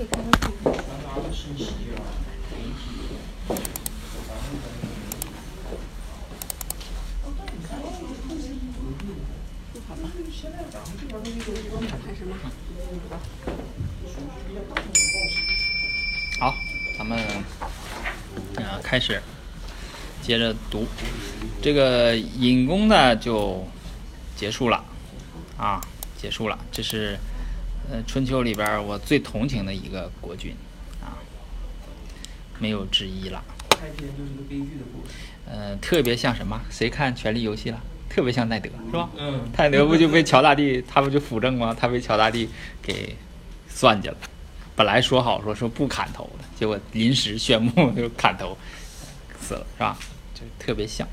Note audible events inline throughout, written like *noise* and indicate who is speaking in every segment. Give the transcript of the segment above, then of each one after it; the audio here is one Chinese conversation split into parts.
Speaker 1: 可以看看图。
Speaker 2: 传达的信息啊，媒体，咱们的那个现在咱们这边的这个这个
Speaker 1: 看什么？
Speaker 2: 属于比较大众的报纸。
Speaker 3: 好，咱们呃开始接着读，这个引弓呢就结束了啊，结束了。这是呃春秋里边儿我最同情的一个国君啊，没有之一了。
Speaker 2: 开篇就是个悲剧的故事。
Speaker 3: 呃，特别像什么？谁看《权力游戏》了？特别像奈德，是吧？
Speaker 2: 嗯
Speaker 3: 奈德不就被乔大帝，他不就辅政吗？他被乔大帝给算计了。本来说好说说不砍头的，结果临时宣布 *laughs* 就砍头，死了，是吧？就特别像。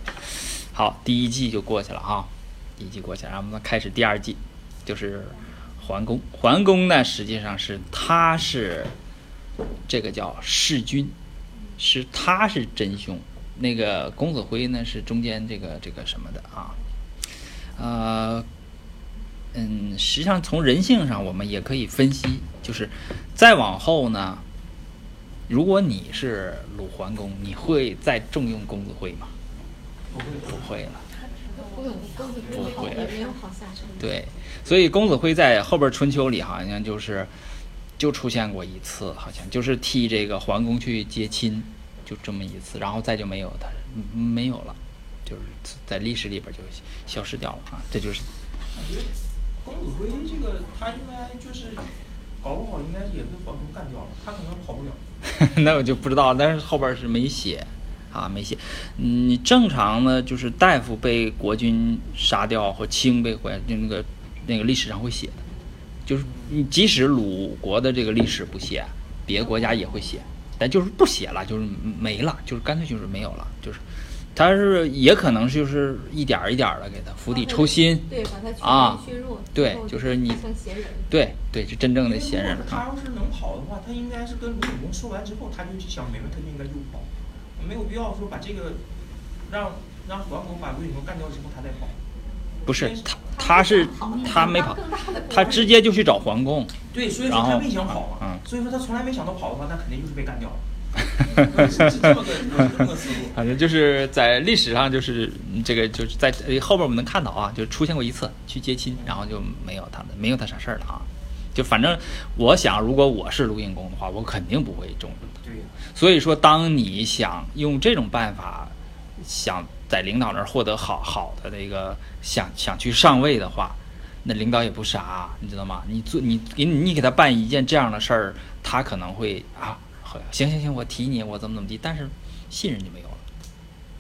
Speaker 3: 好，第一季就过去了哈，第一季过去了，然后我们开始第二季，就是桓公。桓公呢，实际上是他是这个叫弑君，是他是真凶，那个公子辉呢是中间这个这个什么的啊，呃，嗯，实际上从人性上我们也可以分析，就是再往后呢，如果你是鲁桓公，你会再重用公子辉吗？
Speaker 2: 不会
Speaker 3: 不会了。
Speaker 1: 公子公子
Speaker 3: 不会
Speaker 1: 也没有好下场。
Speaker 3: 对，所以公子辉在后边春秋里好像就是就出现过一次，好像就是替这个桓公去接亲，就这么一次，然后再就没有他，没有了，就是在历史里边就消失掉了啊，这就是
Speaker 2: 感觉公子辉这个他应该就是搞不好应该也被桓公干掉了，他可能跑不了。
Speaker 3: 那我就不知道，但是后边是没写啊，没写。嗯，你正常呢，就是大夫被国君杀掉或清被国就那个那个历史上会写的，就是你即使鲁国的这个历史不写，别的国家也会写，但就是不写了，就是没了，就是干脆就是没有了，就是。他是也可能是就是一点儿一点儿的给他釜底抽薪，
Speaker 1: 对，把他
Speaker 3: 啊
Speaker 1: 削弱，
Speaker 3: 对就是你。对对，是真正的闲人
Speaker 2: 他
Speaker 3: 啊。
Speaker 2: 要是能跑的话，他应该是跟鲁永公说完之后，他就想明白，他就应该就跑，没有必要说把这个让让桓公把鲁永公干掉之后他再跑。
Speaker 3: 不是他，他是他没跑，他直接就去找桓公。
Speaker 2: 对，所以说他没想跑嘛，
Speaker 3: 嗯
Speaker 2: 所以说他从来没想到跑的话，那肯定就是被干掉了。
Speaker 3: 反正就是在历史上，就是嗯这个就是在呃后边我们能看到啊，就出现过一次去接亲，然后就没有他的没有他啥事儿了啊。就反正我想，如果我是录音工的话，我肯定不会重用他。
Speaker 2: 对，
Speaker 3: 所以说，当你想用这种办法，想在领导那儿获得好好的那个想想去上位的话，那领导也不傻，你知道吗？你做你给你你给他办一件这样的事儿，他可能会啊，好行行行，我提你，我怎么怎么地，但是信任就没有了，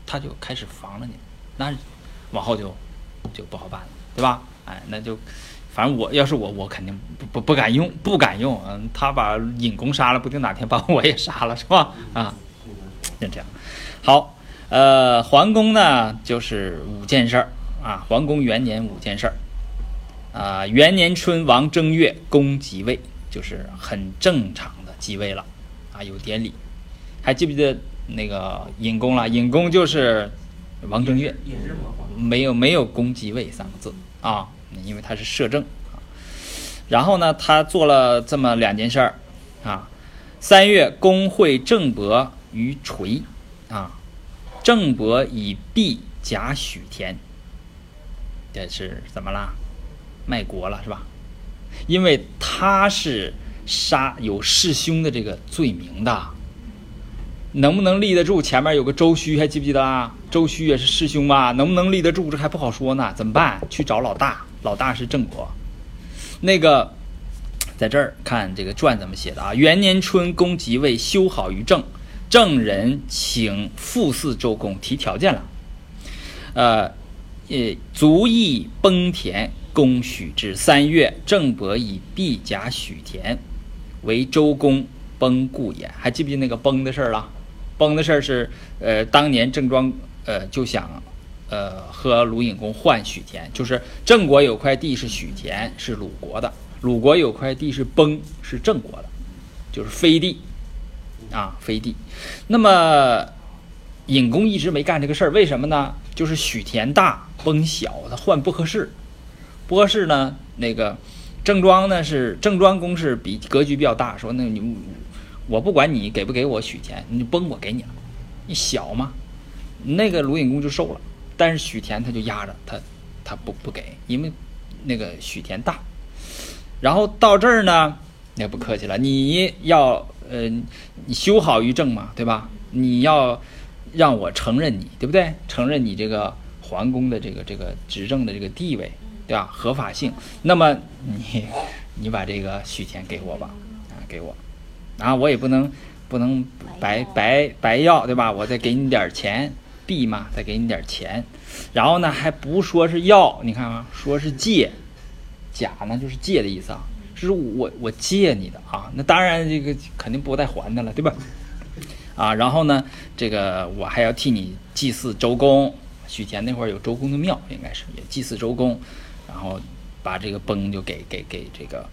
Speaker 3: 他就开始防着你，那往后就就不好办了，对吧？哎，那就。反正我要是我，我肯定不不不敢用，不敢用。嗯，他把尹公杀了，不定哪天把我也杀了，是吧？啊，就这样。好，呃，桓公呢，就是五件事儿啊。桓公元年五件事儿啊，元年春，王正月，公即位，就是很正常的即位了啊，有典礼。还记不记得那个尹公了？尹公就是王正月，
Speaker 2: 也是。
Speaker 3: 没有没有公即位三个字啊，因为他是摄政啊。然后呢，他做了这么两件事儿啊。三月，公会郑伯于垂啊，郑伯以币假许田，这是怎么啦？卖国了是吧？因为他是杀有弑兄的这个罪名的。能不能立得住？前面有个周须，还记不记得啊？周须也是师兄吧？能不能立得住？这还不好说呢。怎么办？去找老大，老大是郑国。那个，在这儿看这个传怎么写的啊？元年春，公即位，修好于郑，郑人请复祀周公，提条件了。呃，呃，卒邑崩田，公许之。三月，郑伯以币甲许田，为周公崩故也。还记不记得那个崩的事儿了？崩的事儿是，呃，当年郑庄呃就想，呃和鲁隐公换许田，就是郑国有块地是许田，是鲁国的；鲁国有块地是崩，是郑国的，就是飞地，啊，飞地。那么尹公一直没干这个事儿，为什么呢？就是许田大，崩小，他换不合适，不合适呢，那个郑庄呢是郑庄公是比格局比较大，说那你我不管你给不给我许田，你崩我给你了，你小嘛。那个鲁隐公就受了，但是许田他就压着他，他不不给，因为那个许田大。然后到这儿呢，那不客气了，你要呃，你修好于政嘛，对吧？你要让我承认你，对不对？承认你这个桓公的这个这个执政的这个地位，对吧？合法性。那么你你把这个许田给我吧，啊，给我，啊，我也不能不能白白白要，对吧？我再给你点钱，币嘛，再给你点钱，然后呢，还不说是要，你看啊，说是借，假呢就是借的意思啊，是我我借你的啊，那当然这个肯定不带还的了，对吧？*laughs* 啊，然后呢，这个我还要替你祭祀周公。许田那会儿有周公的庙，应该是也祭祀周公，然后把这个崩就给给给这个。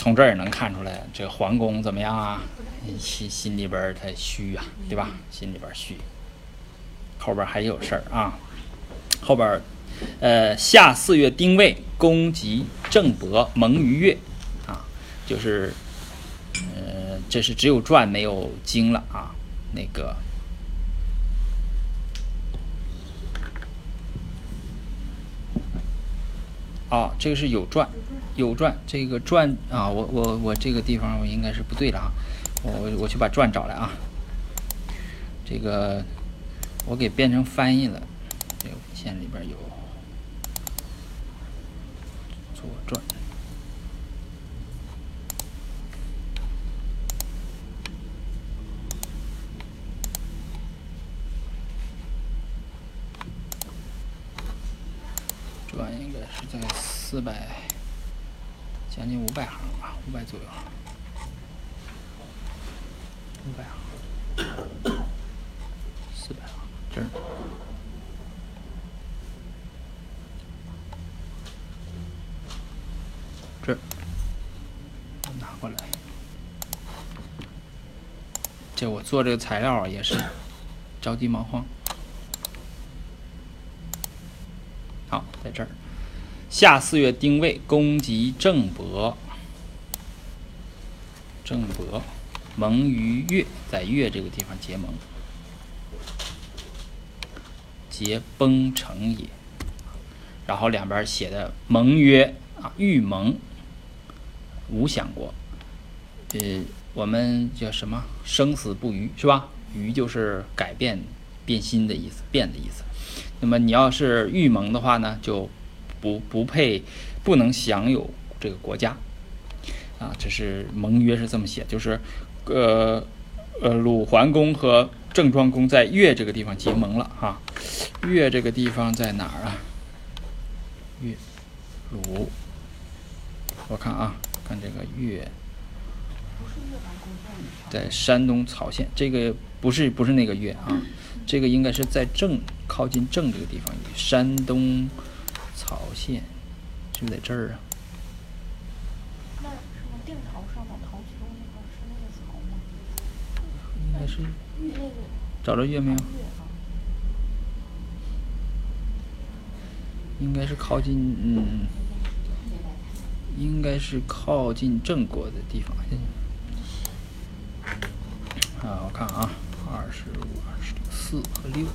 Speaker 3: 从这儿也能看出来，这个桓公怎么样啊？心心里边儿他虚啊，对吧？心里边儿虚。后边儿还有事儿啊，后边儿，呃，夏四月丁未，公及郑伯蒙于月，啊，就是，呃，这是只有传没有经了啊，那个。哦，这个是有传，有传，这个传啊，我我我这个地方我应该是不对了啊，我我我去把传找来啊。这个我给变成翻译了，这个文献里边有《左传》。传应该是在四百，将近五百行吧，五百左右，五百行，四百行，这儿，这儿，拿过来，这我做这个材料也是着急忙慌。好，在这儿，下四月丁未，公及郑伯，郑伯盟于越，在越这个地方结盟，结崩城也。然后两边写的盟约啊，欲盟，无想过。呃，我们叫什么？生死不渝，是吧？渝就是改变、变心的意思，变的意思。那么你要是预盟的话呢，就不不配，不能享有这个国家，啊，这是盟约是这么写，就是，呃，呃，鲁桓公和郑庄公在越这个地方结盟了哈，越这个地方在哪儿啊？越，鲁，我看啊，看这个越，在山东曹县，这个不是不是那个越啊。这个应该是在郑靠近郑这个地方，山东曹县，是不是在这儿啊？
Speaker 1: 那什么定陶上的陶丘那块是那个曹吗？
Speaker 3: 应该是找着月没有？应该是靠近嗯，应该是靠近郑国的地方。啊，我看啊，二十五、二十六、四和六，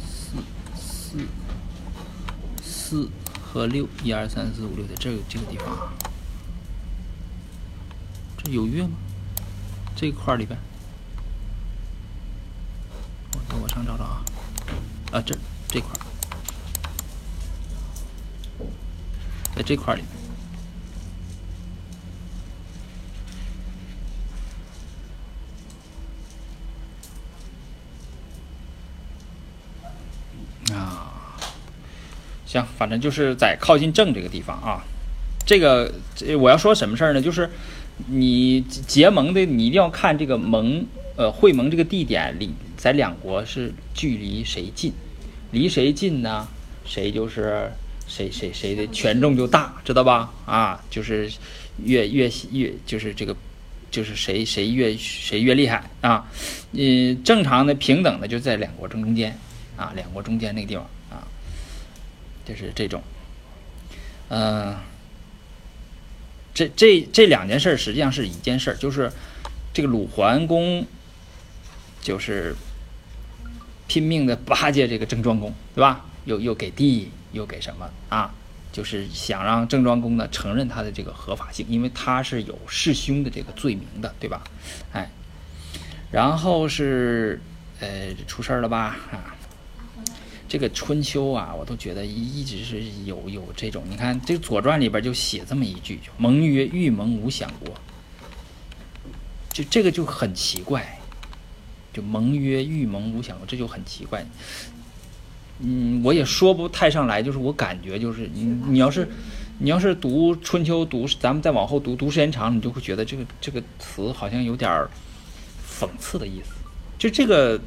Speaker 3: 四四四和六，一二三四五六，在这个这个地方，这有月吗？这块里边，我我上找找啊，啊这这块，在这块里。啊，行，反正就是在靠近正这个地方啊。这个这我要说什么事儿呢？就是你结盟的，你一定要看这个盟呃会盟这个地点离在两国是距离谁近，离谁近呢，谁就是谁谁谁的权重就大，知道吧？啊，就是越越越就是这个就是谁谁越谁越厉害啊。嗯，正常的平等的就在两国正中间。啊，两国中间那个地方，就是这种。嗯、这这这两件事实际上是一件事，就是这个鲁桓公就是拼命的巴结这个郑庄公，对吧？又又给地，又给什么啊？就是想让郑庄公呢承认他的这个合法性，因为他是有弑兄的这个罪名的，对吧？哎，然后是呃出事儿了吧啊？这个春秋啊，我都觉得一直是有有这种，你看这《左传》里边就写这么一句：“盟曰欲盟无享国。”就这个就很奇怪，就盟曰欲盟无享国，这就很奇怪。嗯，我也说不太上来，就是我感觉就是你你要是你要是读春秋读，咱们再往后读读时间长，你就会觉得这个这个词好像有点讽刺的意思。就这个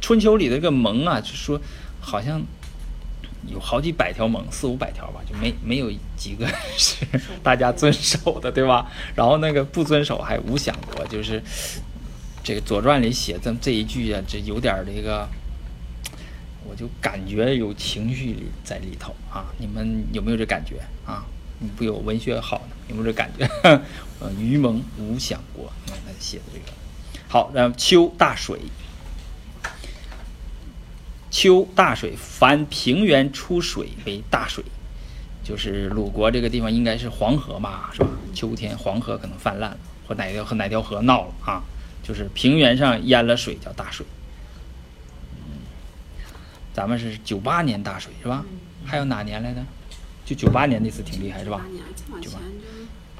Speaker 3: 春秋里的这个盟啊，就说好像有好几百条盟，四五百条吧，就没没有几个是 *laughs* 大家遵守的，对吧？然后那个不遵守还无想国，就是这个《左传》里写这么这一句啊，这有点儿这个。我就感觉有情绪里在里头啊，你们有没有这感觉啊？你不有文学好呢，有没有这感觉？*laughs* 呃，于蒙无想国，那写的这个。好，然后秋大水，秋大水，凡平原出水为大水，就是鲁国这个地方应该是黄河嘛，是吧？秋天黄河可能泛滥了，或哪条和哪条河闹了啊？就是平原上淹了水叫大水。嗯咱们是九八年大水是吧？还有哪年来的？就九八年那次挺厉害是吧？
Speaker 4: 年再往前就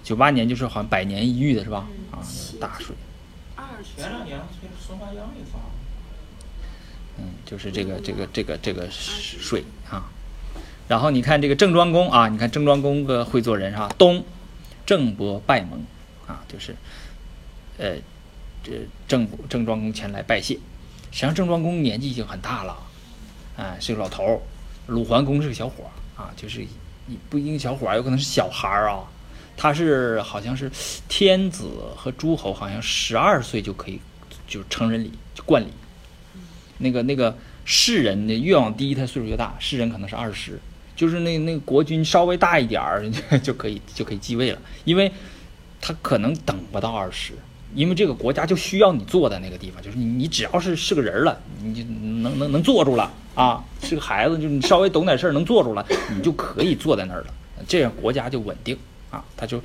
Speaker 3: 九八年就是好像百年一遇的是吧？啊，大水，
Speaker 4: 二
Speaker 2: 前两年孙华阳也发了，
Speaker 3: 嗯，就是这个这个这个这个水啊。然后你看这个郑庄公啊，你看郑庄公个会做人是吧？东郑伯拜盟啊，就是呃这郑郑庄公前来拜谢。实际上郑庄公年纪已经很大了。啊，是个老头儿，鲁桓公是个小伙儿啊，就是你不一定小伙儿，有可能是小孩儿啊。他是好像是天子和诸侯，好像十二岁就可以就成人礼就冠礼。那个那个士人呢，越往低他岁数越大，士人可能是二十，就是那那个国君稍微大一点儿 *laughs* 就可以就可以继位了，因为他可能等不到二十。因为这个国家就需要你坐在那个地方，就是你，你只要是是个人了，你就能能能坐住了啊，是个孩子，就你稍微懂点事儿能坐住了，你就可以坐在那儿了，这样国家就稳定啊。他就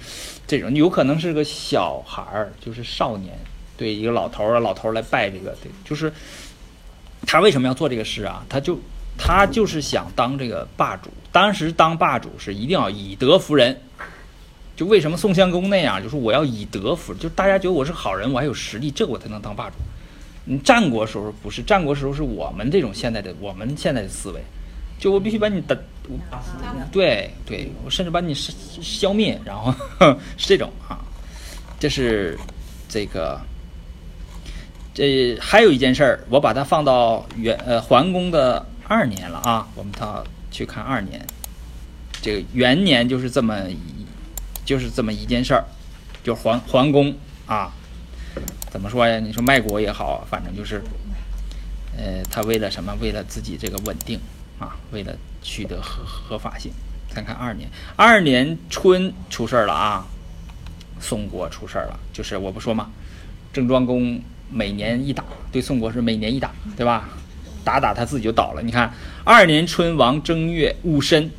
Speaker 3: 这种有可能是个小孩儿，就是少年，对一个老头儿，老头儿来拜这个，对，就是他为什么要做这个事啊？他就他就是想当这个霸主，当时当霸主是一定要以德服人。就为什么宋襄公那样，就是我要以德服，就大家觉得我是好人，我还有实力，这我才能当霸主。你战国时候不是，战国时候是我们这种现在的我们现在的思维，就我必须把你打，对对，我甚至把你消消灭，然后 *laughs* 是这种啊。这是这个，这还有一件事儿，我把它放到元呃桓公的二年了啊，我们到去看二年，这个元年就是这么一。就是这么一件事儿，就桓桓公啊，怎么说呀？你说卖国也好，反正就是，呃，他为了什么？为了自己这个稳定啊，为了取得合合法性。看看二年，二年春出事儿了啊，宋国出事儿了。就是我不说嘛，郑庄公每年一打，对宋国是每年一打，对吧？打打他自己就倒了。你看，二年春王正月戊申。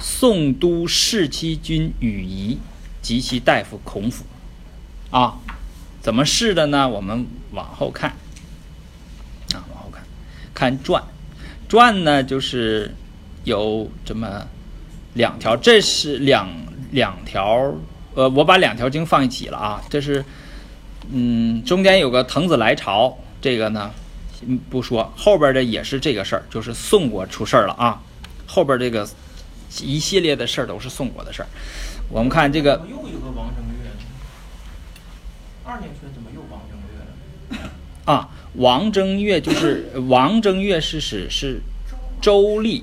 Speaker 3: 宋都侍七君禹仪及其大夫孔府，啊，怎么试的呢？我们往后看，啊，往后看，看传，传呢就是有这么两条，这是两两条，呃，我把两条经放一起了啊，这是，嗯，中间有个滕子来朝，这个呢，不说，后边的也是这个事儿，就是宋国出事儿了啊，后边这个。一系列的事儿都是宋国的事儿。我们看这个，
Speaker 2: 又有个王正月？二年春怎么又王正月了？
Speaker 3: 啊，王正月就是 *laughs* 王正月是是是周历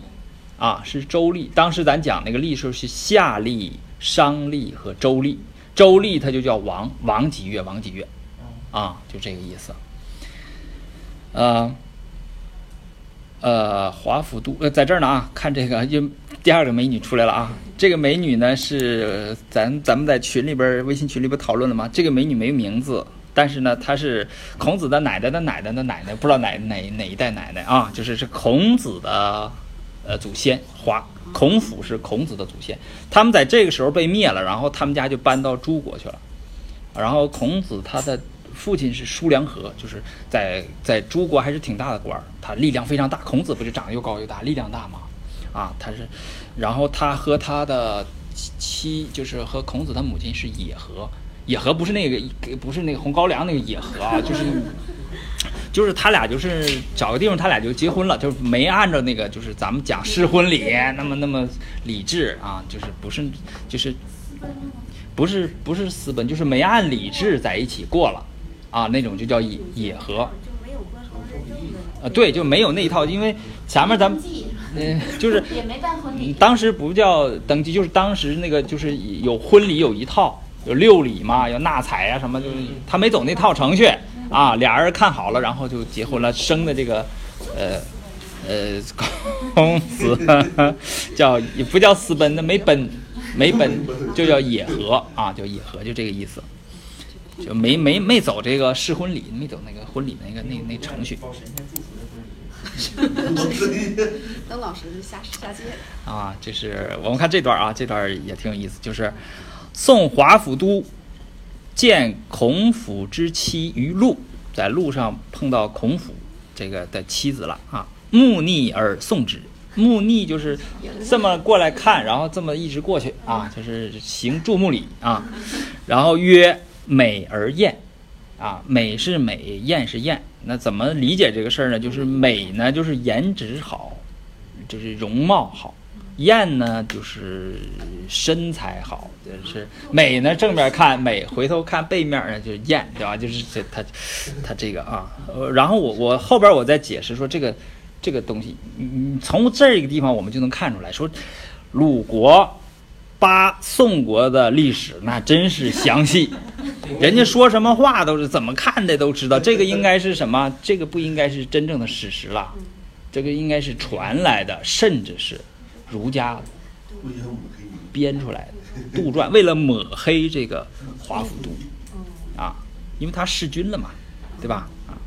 Speaker 3: 啊，是周历。当时咱讲那个历时候是夏历、商历和周历，周历它就叫王王几月王几月啊，就这个意思。呃呃，华府都呃，在这儿呢啊，看这个，又第二个美女出来了啊。这个美女呢是咱咱们在群里边儿微信群里边儿讨论了吗？这个美女没名字，但是呢，她是孔子的奶奶的奶奶的奶奶，不知道哪哪哪一代奶奶啊，就是是孔子的呃祖先华孔府是孔子的祖先，他们在这个时候被灭了，然后他们家就搬到诸国去了，然后孔子他的父亲是叔梁纥，就是在在诸国还是挺大的官儿，他力量非常大。孔子不就长得又高又大，力量大吗？啊，他是，然后他和他的妻妻就是和孔子他母亲是野合，野合不是那个不是那个红高粱那个野合啊，*laughs* 就是就是他俩就是找个地方他俩就结婚了，就是没按照那个就是咱们讲试婚礼那么那么理智啊，就是不是就是不是不是私奔，就是没按理智在一起过了啊，那种就叫野野合。啊，对，就没有那一套，因为前面咱们嗯、就是
Speaker 1: 也没办婚礼。
Speaker 3: 当时不叫登记，就是当时那个就是有婚礼有一套，有六礼嘛，有纳采啊什么，就是他没走那套程序啊，俩人看好了，然后就结婚了，生的这个呃呃公子叫也不叫私奔，那没奔没奔就叫野合啊，叫野合，就这个意思。就没没没走这个试婚礼，没走那个婚礼那个那那程序
Speaker 2: 报神仙祝福的婚礼。*laughs*
Speaker 4: 邓老师下下界。
Speaker 3: 啊，就是我们看这段啊，这段也挺有意思，就是宋华府都见孔府之妻于路，在路上碰到孔府这个的妻子了啊，目逆而送之。目逆就是这么过来看，然后这么一直过去啊，就是行注目礼啊，然后曰美而艳，啊，美是美，艳是艳。那怎么理解这个事儿呢？就是美呢，就是颜值好，就是容貌好；艳呢，就是身材好。就是美呢，正面看美，回头看背面呢就是艳，对吧？就是这他他这个啊，然后我我后边我再解释说这个这个东西，嗯，从这个地方我们就能看出来说，鲁国。八宋国的历史那真是详细，*laughs* 人家说什么话都是怎么看的都知道。这个应该是什么？这个不应该是真正的史实了，这个应该是传来的，甚至是儒家编出来的杜撰，为了抹黑这个华府都啊，因为他弑君了嘛，对吧？啊，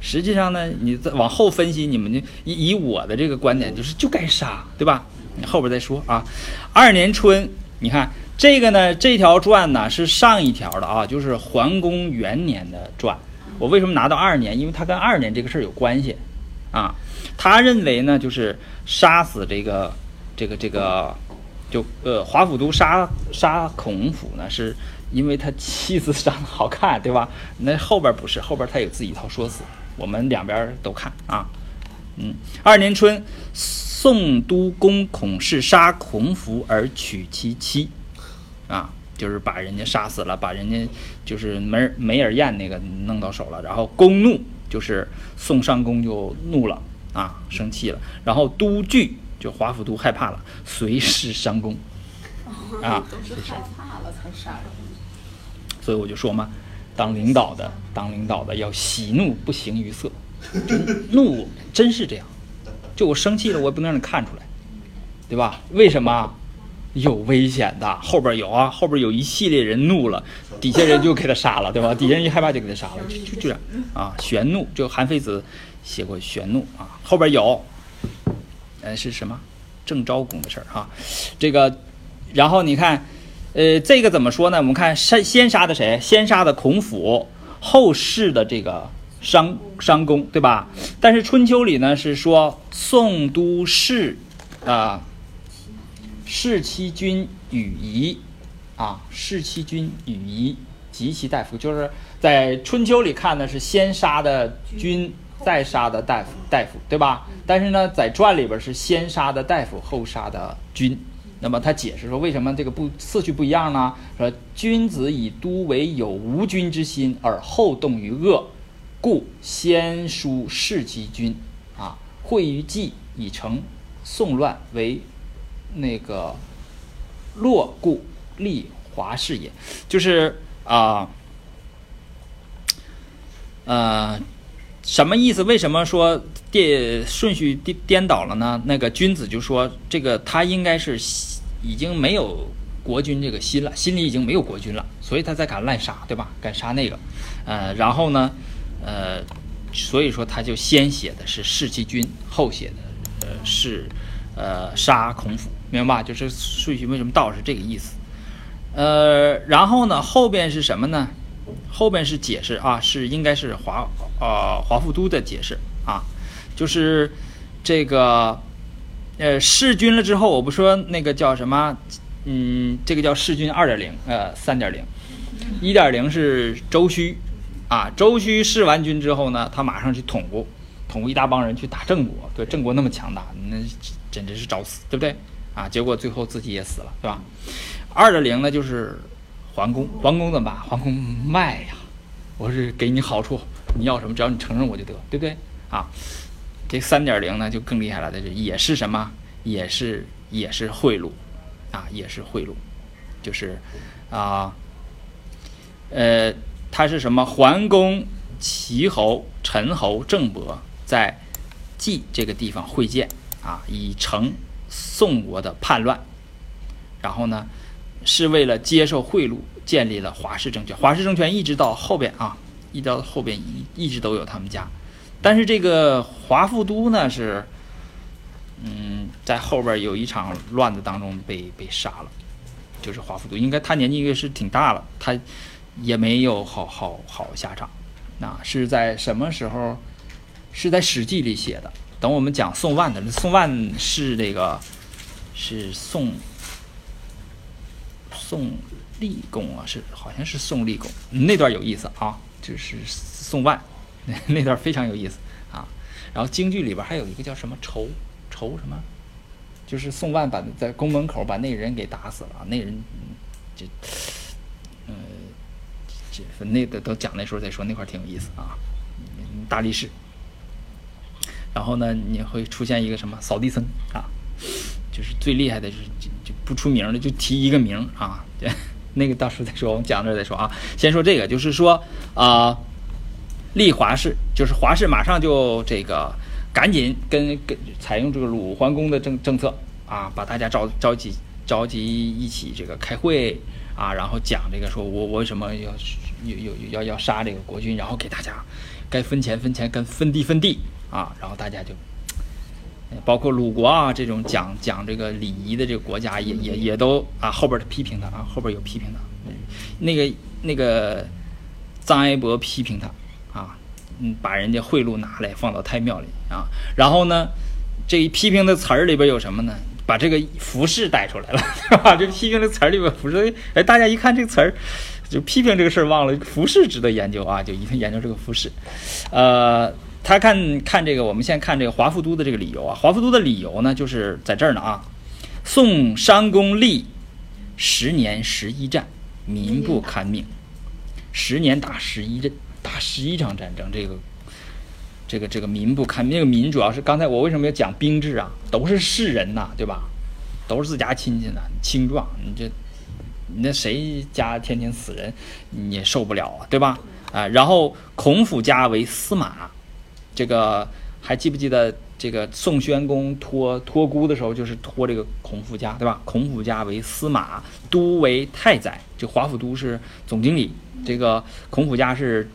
Speaker 3: 实际上呢，你再往后分析，你们就以以我的这个观点，就是就该杀，对吧？后边再说啊。二年春，你看这个呢，这条传呢是上一条的啊，就是桓公元年的传。我为什么拿到二年？因为它跟二年这个事儿有关系啊。他认为呢，就是杀死这个这个这个，就呃华府都杀杀孔府呢，是因为他妻子长得好看，对吧？那后边不是，后边他有自己一套说辞，我们两边都看啊。嗯，二年春。宋都公孔氏杀孔府而娶其妻，啊，就是把人家杀死了，把人家就是梅梅尔燕那个弄到手了。然后公怒，就是宋襄公就怒了啊，生气了。然后都惧，就华府都害怕了，随侍襄公啊，
Speaker 4: 都是害怕了才杀人。
Speaker 3: 所以我就说嘛，当领导的，当领导的要喜怒不形于色，就 *laughs* 怒真是这样。就我生气了，我也不能让你看出来，对吧？为什么？有危险的，后边有啊，后边有一系列人怒了，底下人就给他杀了，对吧？底下人一害怕就给他杀了，就就这样啊。玄怒，就韩非子写过玄怒啊，后边有，呃，是什么？郑昭公的事儿哈。这个，然后你看，呃，这个怎么说呢？我们看先先杀的谁？先杀的孔府，后世的这个。商商公对吧？但是春秋里呢是说宋都士，啊，士其君与夷，啊，士其君与夷，及其大夫，就是在春秋里看呢是先杀的君，再杀的大夫，大夫对吧？但是呢在传里边是先杀的大夫，后杀的君。那么他解释说为什么这个不次序不一样呢？说君子以都为有无君之心，而后动于恶。故先书弑其君，啊，会于计以成宋乱为那个洛故立华氏也，就是啊，呃，什么意思？为什么说颠顺序颠颠倒了呢？那个君子就说这个他应该是已经没有国君这个心了，心里已经没有国君了，所以他才敢滥杀，对吧？敢杀那个，呃，然后呢，呃，所以说他就先写的是弑其君，后写的呃是呃杀孔府，明白吧？就是顺序为什么倒是这个意思。呃，然后呢，后边是什么呢？后边是解释啊，是应该是华呃华富都的解释啊，就是这个呃弑君了之后，我不说那个叫什么，嗯，这个叫弑君二点零，呃三点零，一点零是周须啊，周须弑完军之后呢，他马上去统过，统过一大帮人去打郑国，对郑国那么强大，那简直是找死，对不对啊？结果最后自己也死了，对吧？二点零呢就是桓公，桓公怎么办？桓公卖呀，我是给你好处，你要什么，只要你承认我就得，对不对啊？这三点零呢就更厉害了，这是也是什么？也是也是贿赂啊，也是贿赂，就是啊，呃，他是什么？桓公、齐侯、陈侯、郑伯在冀这个地方会见啊，以成宋国的叛乱，然后呢？是为了接受贿赂，建立了华氏政权。华氏政权一直到后边啊，一直到后边一一直都有他们家。但是这个华富都呢是，嗯，在后边有一场乱子当中被被杀了，就是华富都。应该他年纪应该是挺大了，他也没有好好好下场。那是在什么时候？是在《史记》里写的。等我们讲宋万的，宋万是那个是宋。宋立功啊，是好像是宋立功那段有意思啊，就是宋万那 *laughs* 那段非常有意思啊。然后京剧里边还有一个叫什么仇仇什么，就是宋万把在宫门口把那人给打死了，那人就这那的都讲那时候再说那块挺有意思啊，大力士。然后呢，你会出现一个什么扫地僧啊？就是最厉害的，就是就就不出名的，就提一个名啊，*laughs* 那个到时候再说，我们讲这再说啊。先说这个，就是说啊，立华氏，就是华氏马上就这个赶紧跟跟采用这个鲁桓公的政政策啊，把大家召召集召集一起这个开会啊，然后讲这个说我我为什么要有有要要杀这个国君，然后给大家该分钱分钱，跟分地分地啊，然后大家就。包括鲁国啊，这种讲讲这个礼仪的这个国家，也也也都啊后边的批评他啊，后边有批评他。那个那个臧哀伯批评他啊，嗯，把人家贿赂拿来放到太庙里啊。然后呢，这一批评的词儿里边有什么呢？把这个服饰带出来了，*laughs* 对吧？这批评的词儿里边服饰，哎，大家一看这个词儿，就批评这个事儿忘了，服饰值得研究啊，就一定研究这个服饰，呃。他看看这个，我们先看这个华富都的这个理由啊。华富都的理由呢，就是在这儿呢啊。宋商公立十年十一战，民不堪命。十年打十一阵，打十一场战争，这个这个这个民不堪命。这个民主要是刚才我为什么要讲兵制啊？都是士人呐，对吧？都是自家亲戚呢，青壮，你这那谁家天天死人，你也受不了啊，对吧？啊，然后孔府家为司马。这个还记不记得这个宋宣公托托孤的时候，就是托这个孔府家，对吧？孔府家为司马，都为太宰，这华府都是总经理，这个孔府家是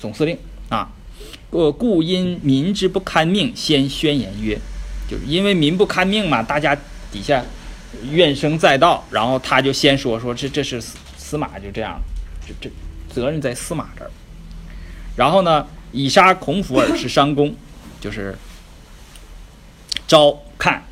Speaker 3: 总司令啊。呃，故因民之不堪命，先宣言曰，就是因为民不堪命嘛，大家底下怨声载道，然后他就先说说这这是司司马就这样，这这责任在司马这儿，然后呢？以杀孔府而是商公，就是招看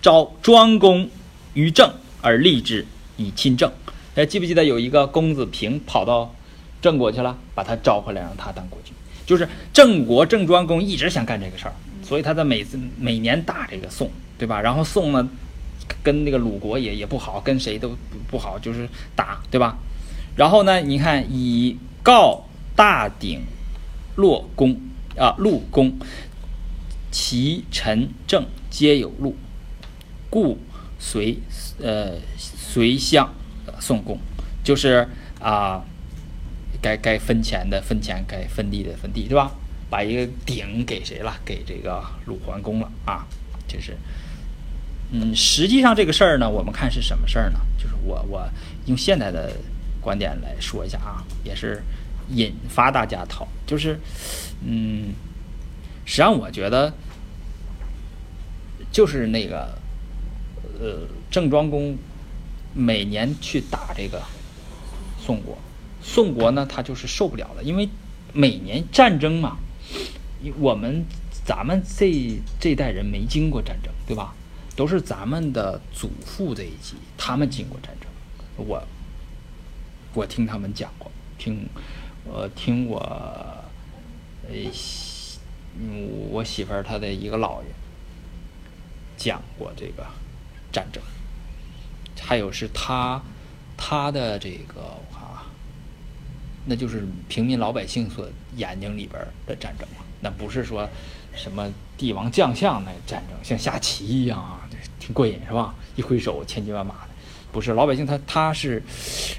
Speaker 3: 招庄公于政而立之以亲政。还记不记得有一个公子平跑到郑国去了，把他招回来让他当国君。就是郑国郑庄公一直想干这个事儿，所以他在每次每年打这个宋，对吧？然后宋呢，跟那个鲁国也也不好，跟谁都不好，就是打，对吧？然后呢，你看以告大鼎。洛公啊，陆公，其臣政皆有禄，故随呃随相宋公，就是啊，该该分钱的分钱，该分地的分地，对吧？把一个鼎给谁了？给这个鲁桓公了啊，就是。嗯，实际上这个事儿呢，我们看是什么事儿呢？就是我我用现在的观点来说一下啊，也是引发大家讨，就是嗯，实际上我觉得就是那个呃郑庄公每年去打这个宋国，宋国呢他就是受不了了，因为每年战争嘛，我们咱们这这代人没经过战争，对吧？都是咱们的祖父这一级，他们经过战争，我我听他们讲过，听我听我呃，我媳妇儿她的一个姥爷讲过这个战争，还有是他他的这个我看啊，那就是平民老百姓所眼睛里边的战争嘛，那不是说什么帝王将相那战争，像下棋一样啊。挺过瘾是吧？一挥手千军万马的，不是老百姓他他是，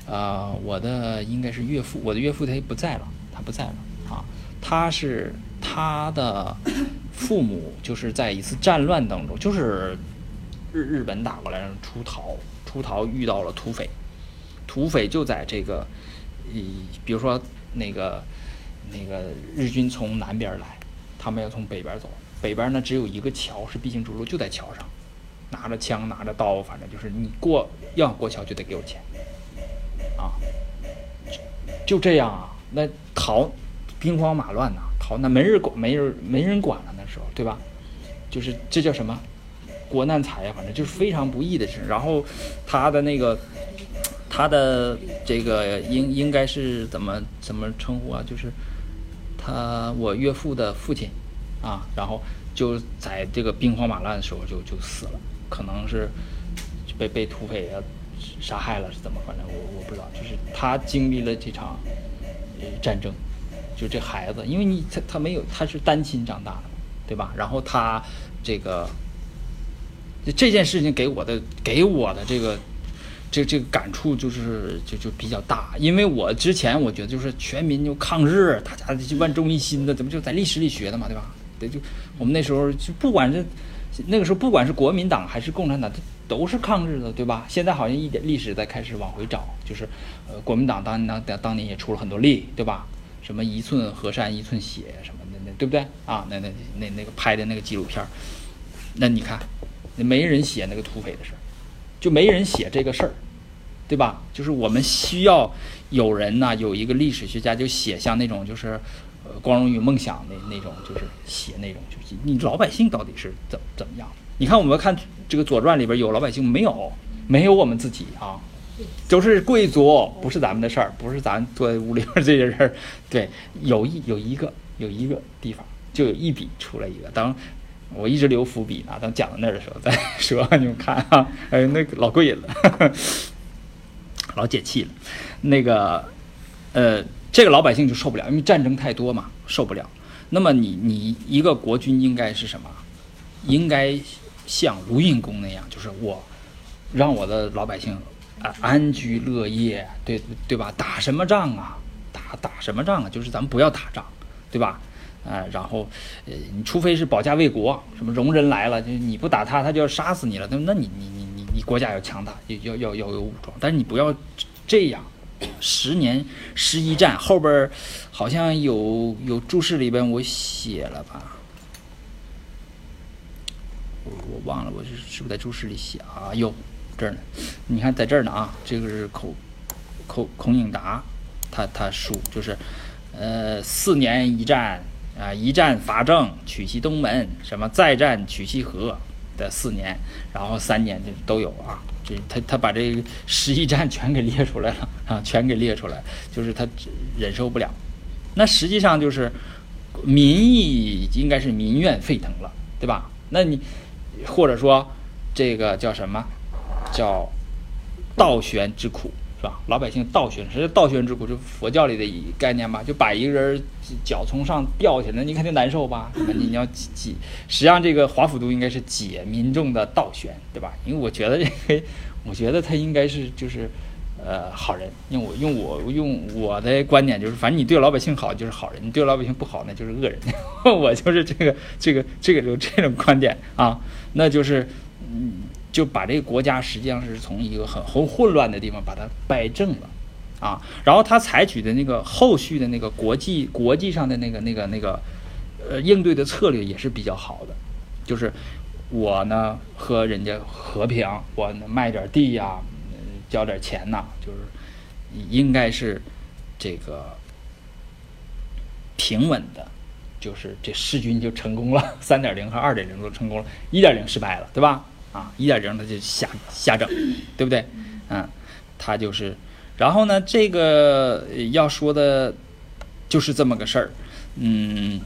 Speaker 3: 呃，我的应该是岳父，我的岳父他不在了，他不在了啊，他是他的父母就是在一次战乱当中，就是日日本打过来出逃，出逃遇到了土匪，土匪就在这个，呃，比如说那个那个日军从南边来，他们要从北边走，北边呢只有一个桥是必经之路，就在桥上。拿着枪，拿着刀，反正就是你过要过桥就得给我钱，啊，就这样啊。那逃，兵荒马乱呐，逃那没人管，没人没人管了那时候，对吧？就是这叫什么国难财呀，反正就是非常不易的事。然后他的那个他的这个应应该是怎么怎么称呼啊？就是他我岳父的父亲啊，然后就在这个兵荒马乱的时候就就死了。可能是被被土匪啊杀害了，是怎么？反正我我不知道。就是他经历了这场战争，就这孩子，因为你他他没有，他是单亲长大的，对吧？然后他这个这件事情给我的给我的这个这这个感触就是就就比较大，因为我之前我觉得就是全民就抗日，大家就万众一心的，怎么就在历史里学的嘛，对吧？对，就我们那时候就不管这。那个时候，不管是国民党还是共产党，都是抗日的，对吧？现在好像一点历史在开始往回找，就是，呃，国民党当当当年也出了很多力，对吧？什么一寸河山一寸血什么的，那对不对啊？那那那那个拍的那个纪录片，那你看，那没人写那个土匪的事儿，就没人写这个事儿，对吧？就是我们需要有人呢，有一个历史学家就写像那种就是。光荣与梦想那那种就是写那种，就是你老百姓到底是怎怎么样？你看我们看这个《左传》里边有老百姓没有？没有我们自己啊，都是贵族，不是咱们的事儿，不是咱坐在屋里边这些人。对，有一有一个有一个地方就有一笔出来一个，当我一直留伏笔呢，等讲到那儿的时候再说，你们看啊，哎，那个老过瘾了，*laughs* 老解气了，那个呃。这个老百姓就受不了，因为战争太多嘛，受不了。那么你你一个国君应该是什么？应该像卢印公那样，就是我让我的老百姓啊安居乐业，对对吧？打什么仗啊？打打什么仗啊？就是咱们不要打仗，对吧？啊，然后呃，你除非是保家卫国，什么戎人来了，就你不打他，他就要杀死你了。那那你你你你你国家要强大，要要要有武装，但是你不要这样。十年十一战后边好像有有注释里边我写了吧，我我忘了我是是不是在注释里写啊？有这儿呢，你看在这儿呢啊，这个是孔孔孔颖达他他书就是呃四年一战啊一战伐郑取其东门什么再战取其河的四年，然后三年就都有啊。他他把这 *laughs* 十一战全给列出来了啊，全给列出来，就是他忍受不了。那实际上就是民意应该是民怨沸腾了，对吧？那你或者说这个叫什么？叫倒悬之苦。是吧？老百姓倒悬，实际倒悬之苦？就佛教里的一概念吧，就把一个人脚从上吊起来，你肯定难受吧？你你要解，实际上这个华府都应该是解民众的倒悬，对吧？因为我觉得这个，我觉得他应该是就是，呃好人。用我用我用我的观点就是，反正你对老百姓好就是好人，你对老百姓不好那就是恶人。*laughs* 我就是这个这个这个就这种观点啊，那就是嗯，就把这个国家实际上是从一个很很混乱的地方把它掰正了。啊，然后他采取的那个后续的那个国际国际上的那个那个那个，呃，应对的策略也是比较好的，就是我呢和人家和平，我卖点地呀、交点钱呐、就是应该是这个平稳的，就是这弑君就成功了，三点零和二点零都成功了，一点零失败了，对吧？啊，一点零他就瞎瞎整，*clears throat* 对不对？嗯，他就是。然后呢，这个呃要说的，就是这么个事儿，嗯，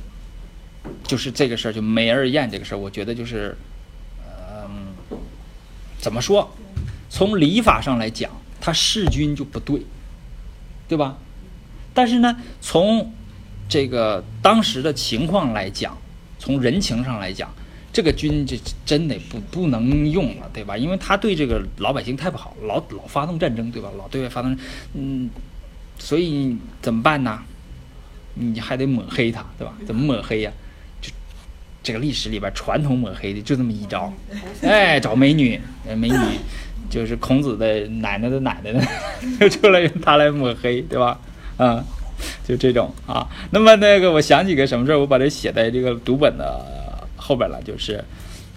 Speaker 3: 就是这个事儿，就梅尔宴这个事儿，我觉得就是，嗯，怎么说？从礼法上来讲，他弑君就不对，对吧？但是呢，从这个当时的情况来讲，从人情上来讲，这个军这真得不不能用了，对吧？因为他对这个老百姓太不好，老老发动战争，对吧？老对外发动，嗯，所以怎么办呢？你还得抹黑他，对吧？怎么抹黑呀、就这个历史里边传统抹黑的就这么一招，*laughs* 哎，找美女，呃美女就是孔子的奶奶的奶奶的，*laughs* 就出来用他来抹黑，对吧？啊、就这种啊。那么那个，我想起个什么事儿，我把它写在这个读本的后边了，就是《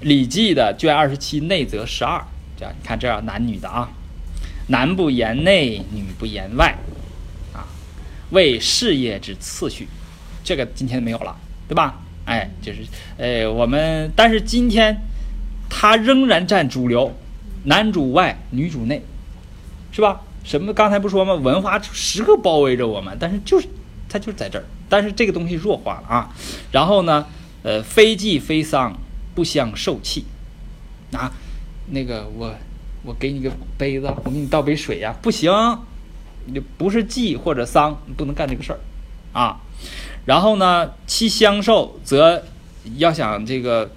Speaker 3: 礼记》的卷二十七内则十二。这样，你看这样男女的啊，男不言内，女不言外，啊，为事业之次序。这个今天没有了，对吧？哎，就是，呃，我们但是今天它仍然占主流，男主外，女主内，是吧？什么？刚才不说吗？文化时刻包围着我们，但是就是它就是在这儿，但是这个东西弱化了啊。然后呢，呃，非祭非丧，不相受气。啊，那个我我给你个杯子，我给你倒杯水呀、不行，你不是祭或者丧，你不能干这个事儿啊。然后呢，其相受则要想这个，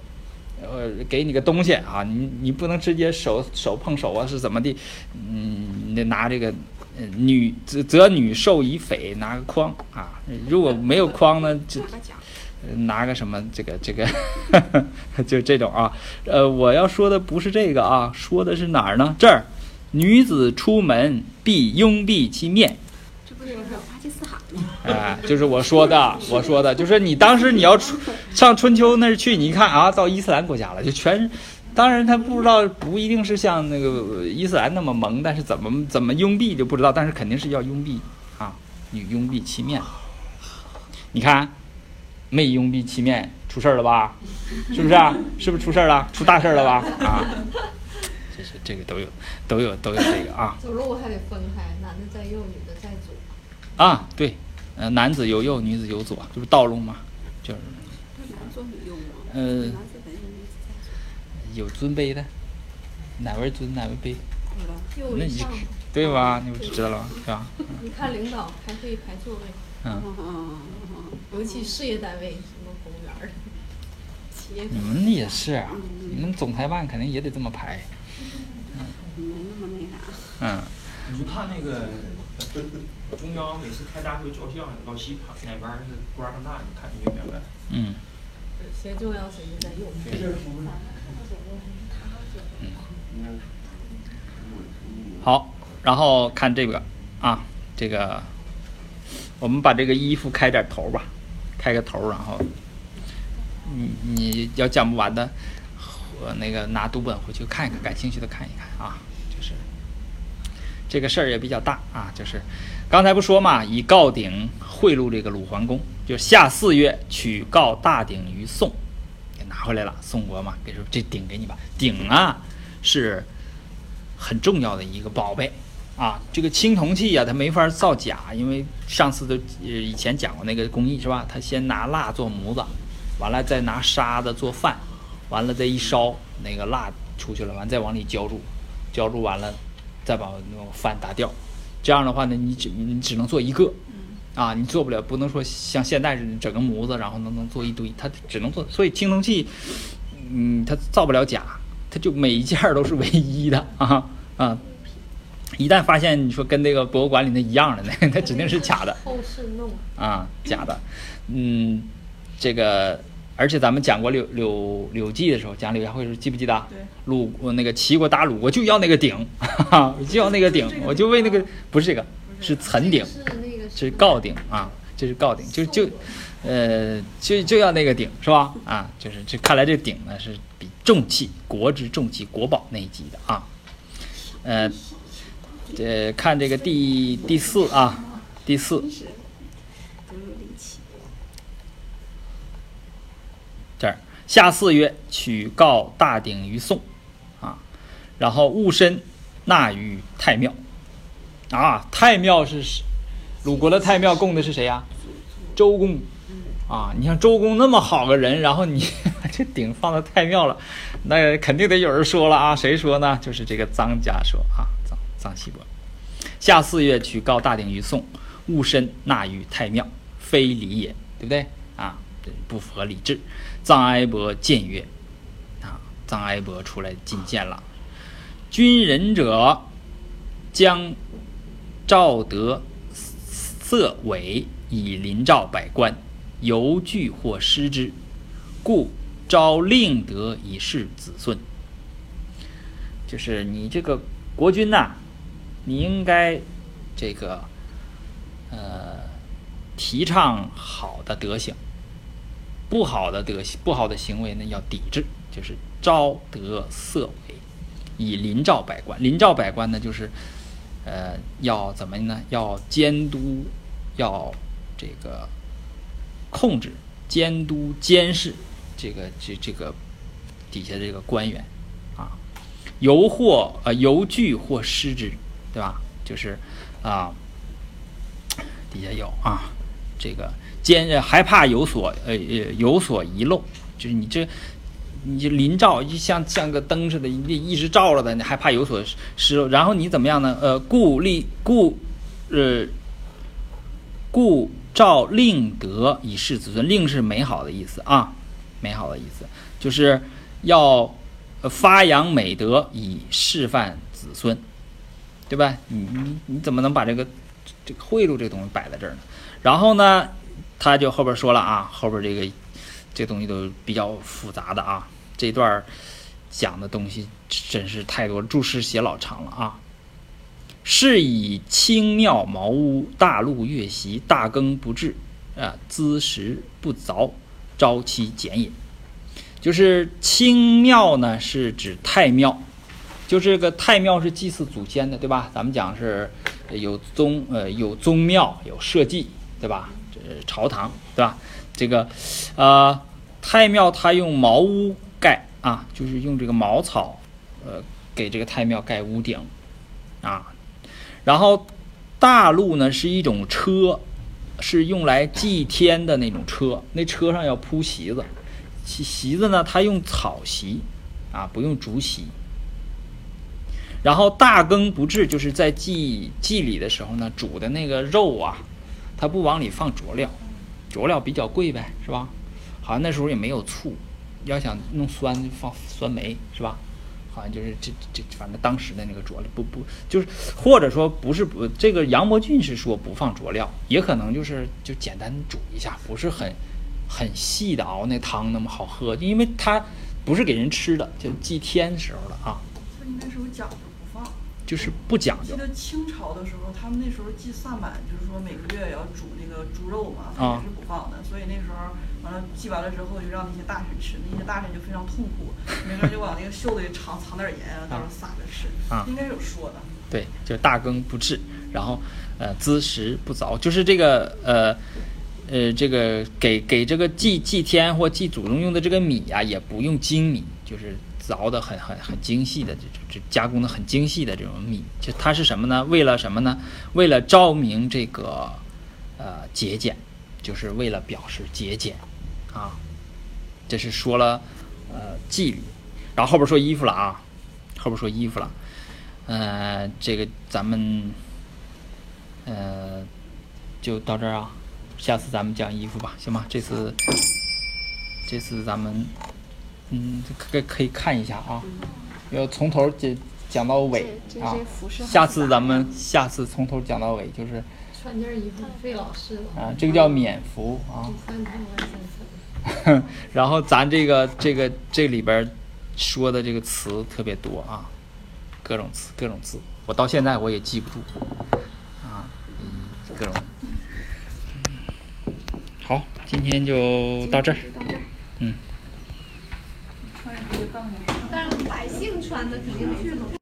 Speaker 3: 呃，给你个东西啊，你你不能直接手手碰手啊，是怎么的？嗯，你得拿这个，呃女则女受以匪，拿个筐啊。如果没有筐呢，就
Speaker 4: 拿个
Speaker 3: 什么这个这个，*laughs* 就这种啊。呃，我要说的不是这个啊，说的是哪儿呢？这儿，女子出门必拥蔽其面。
Speaker 4: 这不是有巴基斯坦吗？
Speaker 3: 哎，就是我说的，我说的，就是你当时你要出上春秋那儿去，你一看啊，到伊斯兰国家了，就全。当然，他不知道，不一定是像那个伊斯兰那么萌，但是怎么怎么拥蔽就不知道，但是肯定是要拥蔽啊，女拥蔽其面。你看，没拥蔽其面，出事儿了吧？*laughs* 是不是啊？是不是出事儿了？出大事儿了吧？啊，这是这个都有，都有都有这个啊。
Speaker 5: 走路还得分开，男的在右，女的在左。
Speaker 3: 啊，对，呃，男子有右，女子有左，这不是道路吗？就是
Speaker 4: 男左女右吗？
Speaker 3: 呃
Speaker 4: 男子在右，女子在左。
Speaker 3: 有尊卑的，哪位尊哪位卑，
Speaker 4: 不知道。
Speaker 3: 那你
Speaker 5: 右上，
Speaker 3: 对吧？你不知道了是吧？
Speaker 5: 你看领导排队排座位，
Speaker 3: 嗯，
Speaker 4: 嗯，
Speaker 5: 尤其事业单位，什么公务员儿的，企业
Speaker 3: 你们也是，啊你们总裁办肯定也得这么排，
Speaker 4: 没那么那啥。
Speaker 3: 嗯，
Speaker 2: 你就看那个中央每次开大会照相，老西旁哪边儿是官儿更大，你看你就明白了。
Speaker 3: 嗯，
Speaker 5: 谁重要谁就在右。
Speaker 3: 好，然后看这个啊，这个我们把这个衣服开点头吧，开个头，然后你你要讲不完的，我那个拿读本回去看一看，感兴趣的看一看啊，就是这个事儿也比较大啊，就是刚才不说嘛，以告鼎贿赂这个鲁桓公，就下四月取告大鼎于宋，给拿回来了，宋国嘛，给说这鼎给你吧，鼎啊是很重要的一个宝贝啊。这个青铜器呀、它没法造假，因为上次都呃以前讲过那个工艺是吧？它先拿蜡做模子，完了再拿沙子做饭，完了再一烧，那个蜡出去了，完再往里浇筑，浇筑完了再把那种饭打掉。这样的话呢，你只你只能做一个。啊，你做不了，不能说像现在似的整个模子，然后能能做一堆，它只能做，所以青铜器，嗯，它造不了假，它就每一件儿都是唯一的啊啊，一旦发现你说跟那个博物馆里那一样的，那 *laughs* 那指定是假的。
Speaker 5: 后世弄。
Speaker 3: 啊，假的，嗯，这个，而且咱们讲过柳柳柳记的时候，讲柳下惠的时候，记不记得？
Speaker 6: 对
Speaker 3: 鲁那个齐国打鲁国就要那个鼎，就要那个鼎，我就为那个不是这个，是岑鼎，
Speaker 5: 是
Speaker 3: 告鼎啊，这是告鼎，就就，呃，就就要那个鼎是吧？啊，就是这看来这鼎呢是比重器，国之重器，国宝那一级的啊，呃，这看这个第第四啊，第四。这儿夏四月，取告大鼎于宋，啊，然后戊申纳于太庙，啊，太庙是鲁国的太庙供的是谁呀、周公，啊，你像周公那么好个人，然后你 *laughs* 这鼎放在太庙了，那肯定得有人说了啊，谁说呢？就是这个臧家说啊，臧臧岐伯，下四月，取告大鼎于宋，戊申纳于太庙，非礼也，对不对？啊，不符合礼制。臧哀伯谏曰：“啊，臧哀伯出来进谏了。君仁者，将赵德色伪以临赵百官，犹惧或失之，故昭令德以示子孙。就是你这个国君呐、你应该这个呃提倡好的德行。”不好的德行、不好的行为呢，要抵制，就是昭德色伪，以临赵百官。临赵百官呢，就是呃，要怎么呢？要监督，要这个控制、监督、监视这个这这个底下的这个官员啊，犹或呃犹惧或失之，对吧？就是啊，底下有啊，这个。监呃害怕有所呃呃有所遗漏，就是你这你就临照，就像像个灯似的，你一直照着的，你害怕有所失漏。然后你怎么样呢？呃，故立故呃故照令德以示子孙，令是美好的意思啊，美好的意思，就是要发扬美德以示范子孙，对吧？你你你怎么能把这个这个贿赂这个东西摆在这儿呢？然后呢？他就后边说了啊，后边这个这东西都比较复杂的啊，这段儿讲的东西真是太多，注释写老长了啊。是以清庙茅屋，大路月席，大羹不至，啊，资时不凿，朝期简也。就是清庙呢，是指太庙，就这个太庙是祭祀祖先的，对吧？咱们讲是有宗呃有宗庙，有社稷，对吧？呃，朝堂对吧？这个，呃，太庙它用茅屋盖啊，就是用这个茅草，呃，给这个太庙盖屋顶，啊，然后大路呢是一种车，是用来祭天的那种车，那车上要铺席子，席席子呢它用草席，啊，不用竹席。然后大羹不至，就是在祭祭礼的时候呢，煮的那个肉啊。它不往里放佐料，佐料比较贵呗，是吧？好像那时候也没有醋，要想弄酸就放酸梅，是吧？好像就是这这，反正当时的那个佐料不不就是，或者说不是不这个杨伯峻是说不放佐料，也可能就是就简单煮一下，不是很很细的熬那汤那么好喝，因为它不是给人吃的，就祭天时候的啊，
Speaker 6: 那应该是有讲。
Speaker 3: 就是不讲究
Speaker 6: 记得清朝的时候，他们那时候祭萨满，就是说每个月也要煮那个猪肉嘛，也是不放的。所以那时候完了祭完了之后，就让那些大臣吃，那些大臣就非常痛苦，每个人就往那个袖子里藏藏点盐啊，到时候撒着吃。
Speaker 3: 啊
Speaker 6: 应该有说的。
Speaker 3: 对，就大羹不治，然后呃滋食不凿，就是这个呃呃这个给给这个祭祭天或祭祖宗用的这个米呀、也不用精米，就是凿的很很很精细的这这这加工的很精细的这种米，就它是什么呢？为了什么呢？为了昭明这个呃节俭，就是为了表示节俭啊。这是说了呃纪律，然后后边说衣服了啊，后边说衣服了。呃，这个咱们呃就到这儿啊，下次咱们讲衣服吧，行吗？这次这次咱们嗯这可可以看一下啊，要从头讲讲到尾啊。下次咱们下次从头讲到尾，就是
Speaker 5: 穿件衣服费老师了。
Speaker 3: 啊，这个叫免服啊。*laughs* 然后咱这个这个这里边说的这个词特别多啊，各种词各种字，我到现在我也记不住啊，嗯，各种。好，今天就到这儿。
Speaker 4: 到这儿。
Speaker 3: 嗯。
Speaker 6: 穿越这个杠上。
Speaker 5: 但是百姓穿的肯定是